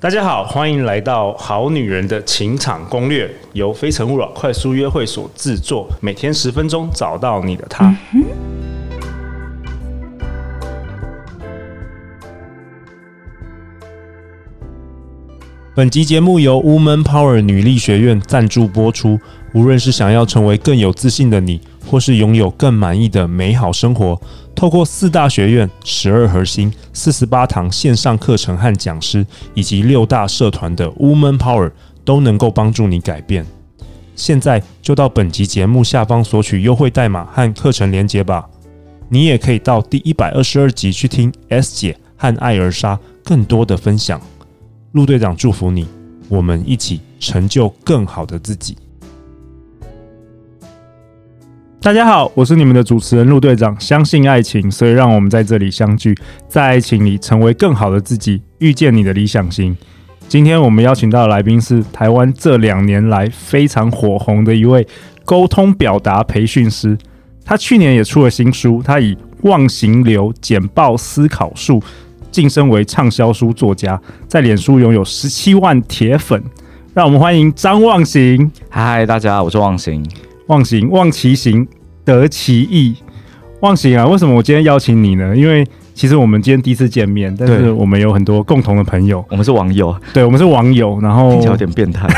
大家好，欢迎来到《好女人的情场攻略》，由非诚勿扰快速约会所制作，每天十分钟，找到你的他。本集节目由 Woman Power 女力学院赞助播出。无论是想要成为更有自信的你，或是拥有更满意的美好生活，透过四大学院、十二核心、四十八堂线上课程和讲师，以及六大社团的 Woman Power，都能够帮助你改变。现在就到本集节目下方索取优惠代码和课程连接吧。你也可以到第一百二十二集去听 S 姐和艾尔莎更多的分享。陆队长祝福你，我们一起成就更好的自己。大家好，我是你们的主持人陆队长。相信爱情，所以让我们在这里相聚，在爱情里成为更好的自己，遇见你的理想型。今天我们邀请到的来宾是台湾这两年来非常火红的一位沟通表达培训师。他去年也出了新书，他以忘形流简报思考术晋升为畅销书作家，在脸书拥有十七万铁粉。让我们欢迎张忘形。嗨，大家，我是忘形。忘形，忘其形，得其意。忘形啊，为什么我今天邀请你呢？因为其实我们今天第一次见面，但是我们有很多共同的朋友。我们是网友，对，我们是网友。然后有点变态。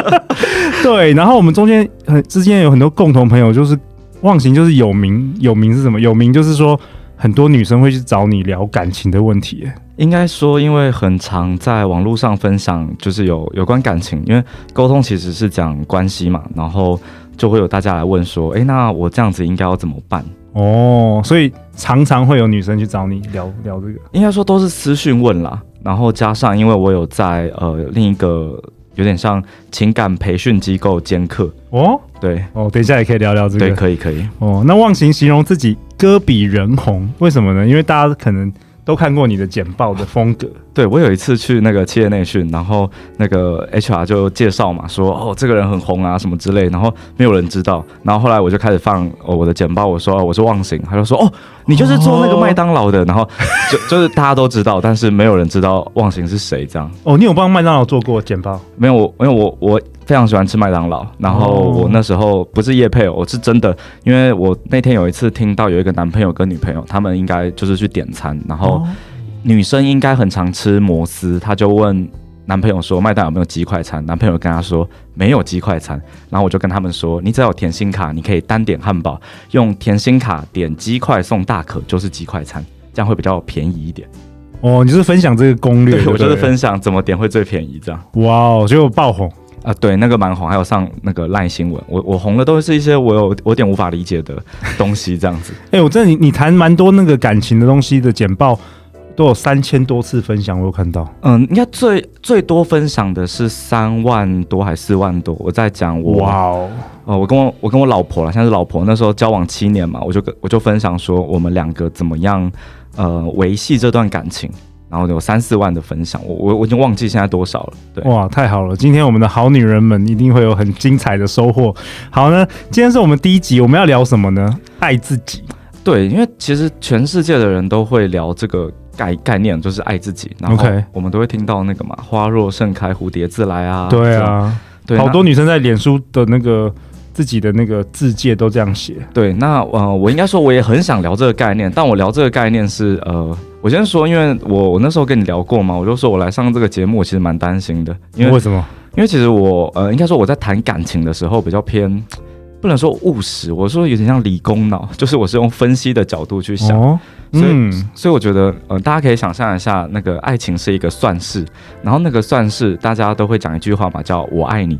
对，然后我们中间很之间有很多共同朋友，就是忘形，就是有名。有名是什么？有名就是说很多女生会去找你聊感情的问题。应该说，因为很常在网络上分享，就是有有关感情，因为沟通其实是讲关系嘛，然后。就会有大家来问说，哎，那我这样子应该要怎么办？哦，所以常常会有女生去找你聊聊这个，应该说都是私讯问啦，然后加上因为我有在呃另一个有点像情感培训机构兼课哦，对哦，等一下也可以聊聊这个，对，可以可以哦。那忘形形容自己歌比人红，为什么呢？因为大家可能。都看过你的简报的风格，对，我有一次去那个企业内训，然后那个 HR 就介绍嘛，说哦这个人很红啊什么之类，然后没有人知道，然后后来我就开始放哦我的简报，我说我是忘形，他就说哦你就是做那个麦当劳的，哦、然后就 就是大家都知道，但是没有人知道忘形是谁这样。哦，你有帮麦当劳做过简报？没有，我因为我我。非常喜欢吃麦当劳，然后我那时候不是夜配，我是真的，因为我那天有一次听到有一个男朋友跟女朋友，他们应该就是去点餐，然后女生应该很常吃摩斯，她就问男朋友说麦当劳有没有鸡快餐，男朋友跟她说没有鸡快餐，然后我就跟他们说，你只要有甜心卡，你可以单点汉堡，用甜心卡点鸡块送大可就是鸡快餐，这样会比较便宜一点。哦，你是分享这个攻略，对，我就是分享怎么点会最便宜这样。哇哦，结果爆红。啊，对，那个蛮红，还有上那个烂新闻，我我红的都是一些我有我有点无法理解的东西，这样子。哎、欸，我真的，你你谈蛮多那个感情的东西的简报，都有三千多次分享，我有看到。嗯，应该最最多分享的是三万多还是四万多？我在讲我哇哦，呃，我跟我我跟我老婆了，现在是老婆，那时候交往七年嘛，我就跟我就分享说我们两个怎么样呃维系这段感情。然后有三四万的分享，我我我已经忘记现在多少了。对，哇，太好了！今天我们的好女人们一定会有很精彩的收获。好呢，今天是我们第一集，我们要聊什么呢？爱自己。对，因为其实全世界的人都会聊这个概概念，就是爱自己。然后我们都会听到那个嘛，花若盛开，蝴蝶自来啊。对啊，对，好多女生在脸书的那个自己的那个字界都这样写。对，那呃，我应该说我也很想聊这个概念，但我聊这个概念是呃。我先说，因为我我那时候跟你聊过嘛，我就说我来上这个节目，我其实蛮担心的。因为为什么？因为其实我呃，应该说我在谈感情的时候比较偏，不能说务实，我说有点像理工脑，就是我是用分析的角度去想。哦、所以、嗯、所以我觉得呃，大家可以想象一下，那个爱情是一个算式，然后那个算式大家都会讲一句话嘛，叫我爱你。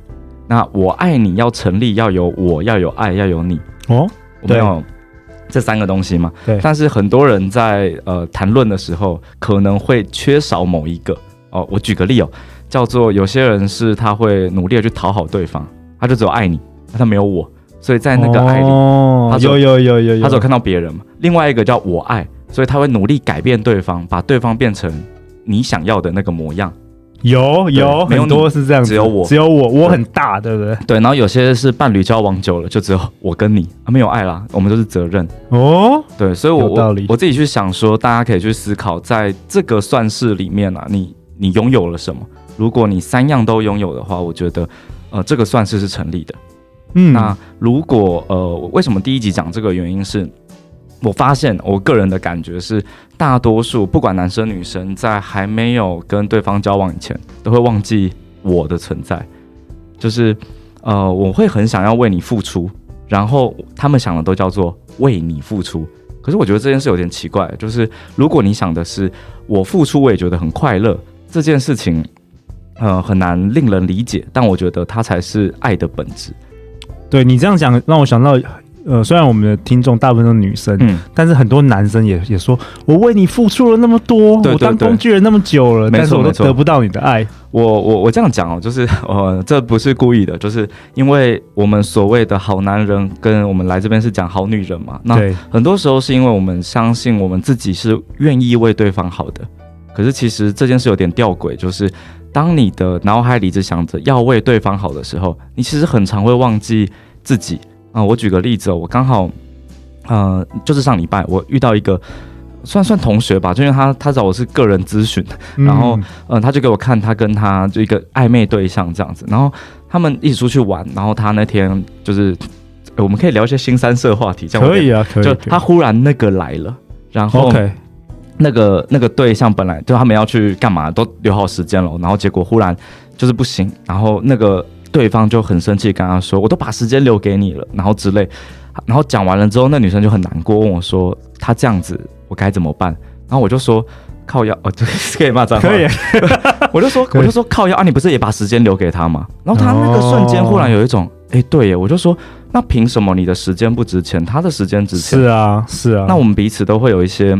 那我爱你要成立，要有我，要有爱，要有你。哦，没有。这三个东西嘛，对。但是很多人在呃谈论的时候，可能会缺少某一个哦。我举个例哦，叫做有些人是他会努力的去讨好对方，他就只有爱你，他没有我，所以在那个爱里，哦、他有有有有有，他只有看到别人嘛。另外一个叫我爱，所以他会努力改变对方，把对方变成你想要的那个模样。有有很多是这样子，只有我，只有我，我很大，对不对？对，然后有些是伴侣交往久了，就只有我跟你，啊、没有爱啦，我们都是责任哦。对，所以我我我自己去想说，大家可以去思考，在这个算式里面啊，你你拥有了什么。如果你三样都拥有的话，我觉得，呃，这个算式是成立的。嗯，那如果呃，为什么第一集讲这个原因是，我发现我个人的感觉是，大多数不管男生女生，在还没有跟对方交往以前，都会忘记我的存在。就是呃，我会很想要为你付出，然后他们想的都叫做为你付出。可是我觉得这件事有点奇怪，就是如果你想的是我付出，我也觉得很快乐，这件事情呃很难令人理解。但我觉得它才是爱的本质。对你这样讲，让我想到，呃，虽然我们的听众大部分都是女生，嗯，但是很多男生也也说，我为你付出了那么多，对对对，我当工具人那么久了，但是我都得不到你的爱。我我我这样讲哦，就是呃，这不是故意的，就是因为我们所谓的好男人，跟我们来这边是讲好女人嘛。那很多时候是因为我们相信我们自己是愿意为对方好的，可是其实这件事有点吊诡，就是。当你的脑海里只想着要为对方好的时候，你其实很常会忘记自己啊、呃。我举个例子，哦我刚好，呃，就是上礼拜我遇到一个算算同学吧，就因为他他找我是个人咨询，然后嗯、呃，他就给我看他跟他就一个暧昧对象这样子，然后他们一起出去玩，然后他那天就是我们可以聊一些新三色话题，这样可以啊，可以。就他忽然那个来了，然后。那个那个对象本来就他们要去干嘛，都留好时间了，然后结果忽然就是不行，然后那个对方就很生气，跟他说：“我都把时间留给你了。”然后之类，然后讲完了之后，那女生就很难过，问我说：“她这样子，我该怎么办？”然后我就说：“靠腰哦，对可以骂脏话。” 可以，我就说我就说靠腰啊，你不是也把时间留给他吗？然后他那个瞬间忽然有一种，哎、哦，对耶，我就说，那凭什么你的时间不值钱，他的时间值钱？是啊，是啊，那我们彼此都会有一些。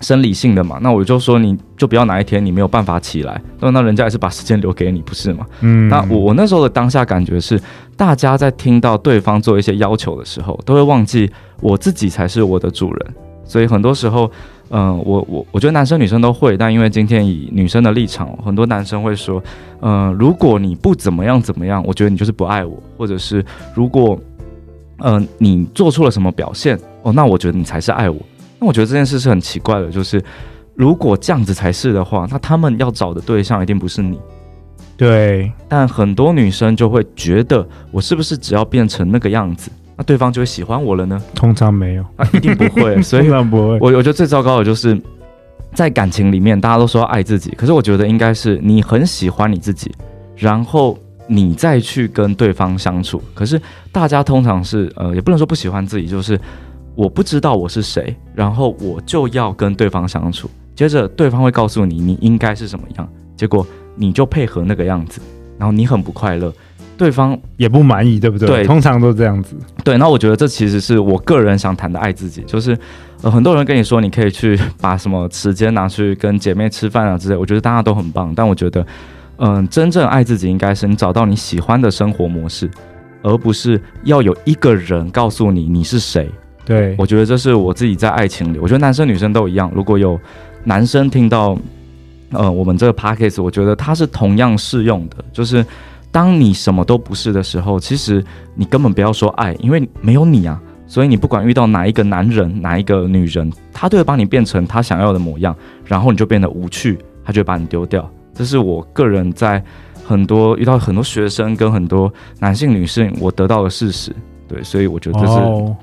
生理性的嘛，那我就说你就不要哪一天你没有办法起来，那那人家也是把时间留给你，不是吗？嗯，那我我那时候的当下感觉是，大家在听到对方做一些要求的时候，都会忘记我自己才是我的主人。所以很多时候，嗯、呃，我我我觉得男生女生都会，但因为今天以女生的立场，很多男生会说，嗯、呃，如果你不怎么样怎么样，我觉得你就是不爱我，或者是如果，嗯、呃，你做出了什么表现，哦，那我觉得你才是爱我。那我觉得这件事是很奇怪的，就是如果这样子才是的话，那他们要找的对象一定不是你。对，但很多女生就会觉得，我是不是只要变成那个样子，那对方就会喜欢我了呢？通常没有，啊，一定不会。所以不会。我我觉得最糟糕的就是在感情里面，大家都说要爱自己，可是我觉得应该是你很喜欢你自己，然后你再去跟对方相处。可是大家通常是呃，也不能说不喜欢自己，就是。我不知道我是谁，然后我就要跟对方相处，接着对方会告诉你你应该是什么样，结果你就配合那个样子，然后你很不快乐，对方也不满意，对不对？对，通常都这样子。对，那我觉得这其实是我个人想谈的爱自己，就是呃很多人跟你说你可以去把什么时间拿去跟姐妹吃饭啊之类，我觉得大家都很棒，但我觉得嗯、呃，真正爱自己应该是你找到你喜欢的生活模式，而不是要有一个人告诉你你是谁。对，我觉得这是我自己在爱情里，我觉得男生女生都一样。如果有男生听到，呃，我们这个 podcast，我觉得它是同样适用的。就是当你什么都不是的时候，其实你根本不要说爱，因为没有你啊。所以你不管遇到哪一个男人，哪一个女人，他都会把你变成他想要的模样，然后你就变得无趣，他就会把你丢掉。这是我个人在很多遇到很多学生跟很多男性女性，我得到的事实。对，所以我觉得这是。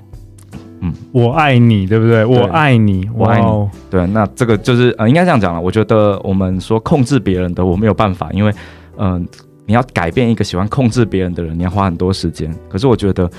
Oh. 嗯，我爱你，对不对？对我爱你，我爱你。对，那这个就是呃，应该这样讲了。我觉得我们说控制别人的，我没有办法，因为嗯、呃，你要改变一个喜欢控制别人的人，你要花很多时间。可是我觉得，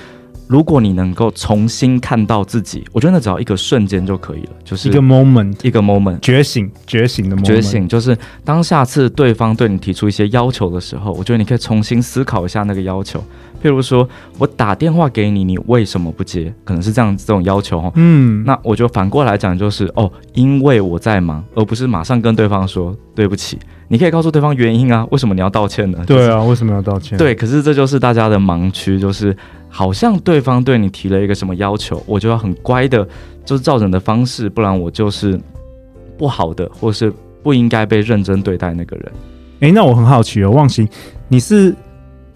如果你能够重新看到自己，我觉得那只要一个瞬间就可以了，就是一个 moment，一个 moment，觉醒，觉醒的 moment，觉醒，就是当下次对方对你提出一些要求的时候，我觉得你可以重新思考一下那个要求。譬如说，我打电话给你，你为什么不接？可能是这样这种要求哈。嗯，那我就反过来讲，就是哦，因为我在忙，而不是马上跟对方说对不起。你可以告诉对方原因啊，为什么你要道歉呢？对啊，为什么要道歉？对，可是这就是大家的盲区，就是好像对方对你提了一个什么要求，我就要很乖的，就是照着你的方式，不然我就是不好的，或是不应该被认真对待那个人。诶，那我很好奇哦，忘形，你是？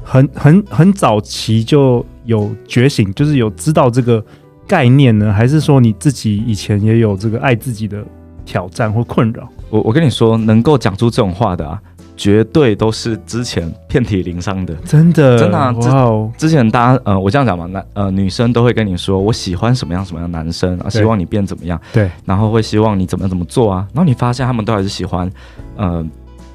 很很很早期就有觉醒，就是有知道这个概念呢，还是说你自己以前也有这个爱自己的挑战或困扰？我我跟你说，能够讲出这种话的啊，绝对都是之前遍体鳞伤的，真的？真的啊！哇哦，之前大家呃，我这样讲嘛，男呃女生都会跟你说，我喜欢什么样什么样的男生啊，希望你变怎么样，对，然后会希望你怎么怎么做啊，然后你发现他们都还是喜欢呃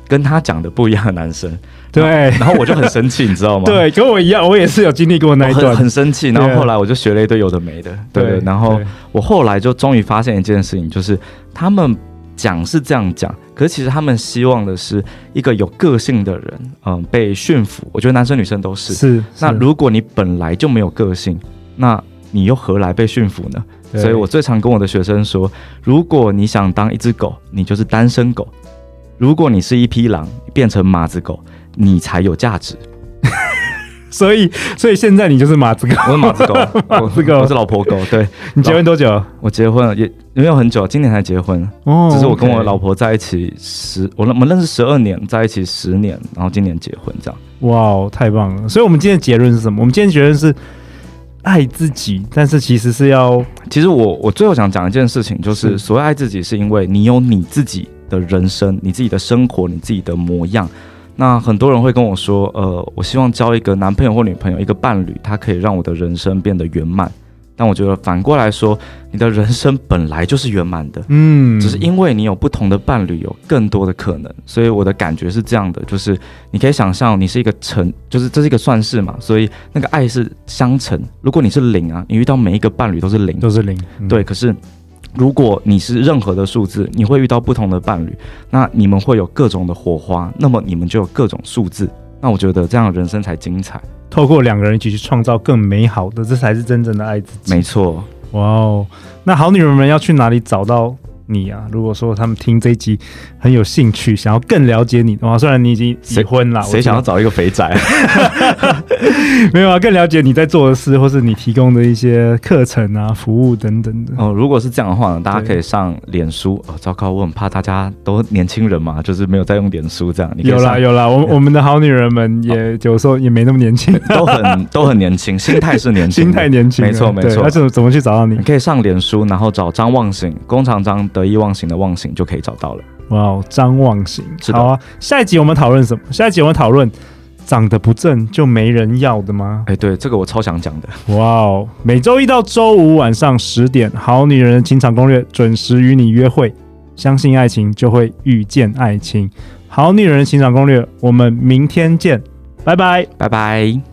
跟他讲的不一样的男生，对，然后我就很生气，你知道吗？对，跟我一样，我也是有经历过那一段，很，很生气，然后后来我就学了一堆有的没的，对，对，然后我后来就终于发现一件事情，就是他们。讲是这样讲，可是其实他们希望的是一个有个性的人，嗯、呃，被驯服。我觉得男生女生都是。是。那如果你本来就没有个性，那你又何来被驯服呢？所以我最常跟我的学生说，如果你想当一只狗，你就是单身狗；如果你是一匹狼，变成马子狗，你才有价值。所以，所以现在你就是马子狗，我是马子狗，我子狗，我是老婆狗。对，你结婚多久？我结婚了也也没有很久，今年才结婚。哦，只是我跟我老婆在一起十，我我们认识十二年，在一起十年，然后今年结婚这样。哇，太棒了！所以，我们今天的结论是什么？我们今天结论是爱自己，但是其实是要，其实我我最后想讲一件事情，就是所谓爱自己，是因为你有你自己的人生，你自己的生活，你自己的模样。那很多人会跟我说，呃，我希望交一个男朋友或女朋友，一个伴侣，他可以让我的人生变得圆满。但我觉得反过来说，你的人生本来就是圆满的，嗯，只是因为你有不同的伴侣，有更多的可能。所以我的感觉是这样的，就是你可以想象，你是一个乘，就是这是一个算式嘛，所以那个爱是相乘。如果你是零啊，你遇到每一个伴侣都是零，都是零，嗯、对。可是。如果你是任何的数字，你会遇到不同的伴侣，那你们会有各种的火花，那么你们就有各种数字。那我觉得这样人生才精彩。透过两个人一起去创造更美好的，这才是真正的爱自己。没错。哇哦，那好女人们要去哪里找到你啊，如果说他们听这一集很有兴趣，想要更了解你的话，虽然你已经结婚了，谁想要找一个肥宅？没有啊，更了解你在做的事，或是你提供的一些课程啊、服务等等的。哦，如果是这样的话呢，大家可以上脸书。哦，糟糕，我很怕大家都年轻人嘛，就是没有在用脸书这样。你有啦 有啦，我我们的好女人们也有时候也没那么年轻，都很都很年轻，心态是年轻，心态年轻，没错没错。那怎么怎么去找到你？你可以上脸书，然后找张望行，工厂张。得意忘形的忘形就可以找到了。哇哦，张望行，好啊。下一集我们讨论什么？下一集我们讨论长得不正就没人要的吗？哎，对，这个我超想讲的。哇哦，每周一到周五晚上十点，《好女人的情场攻略》准时与你约会。相信爱情，就会遇见爱情。《好女人的情场攻略》，我们明天见，拜拜，拜拜。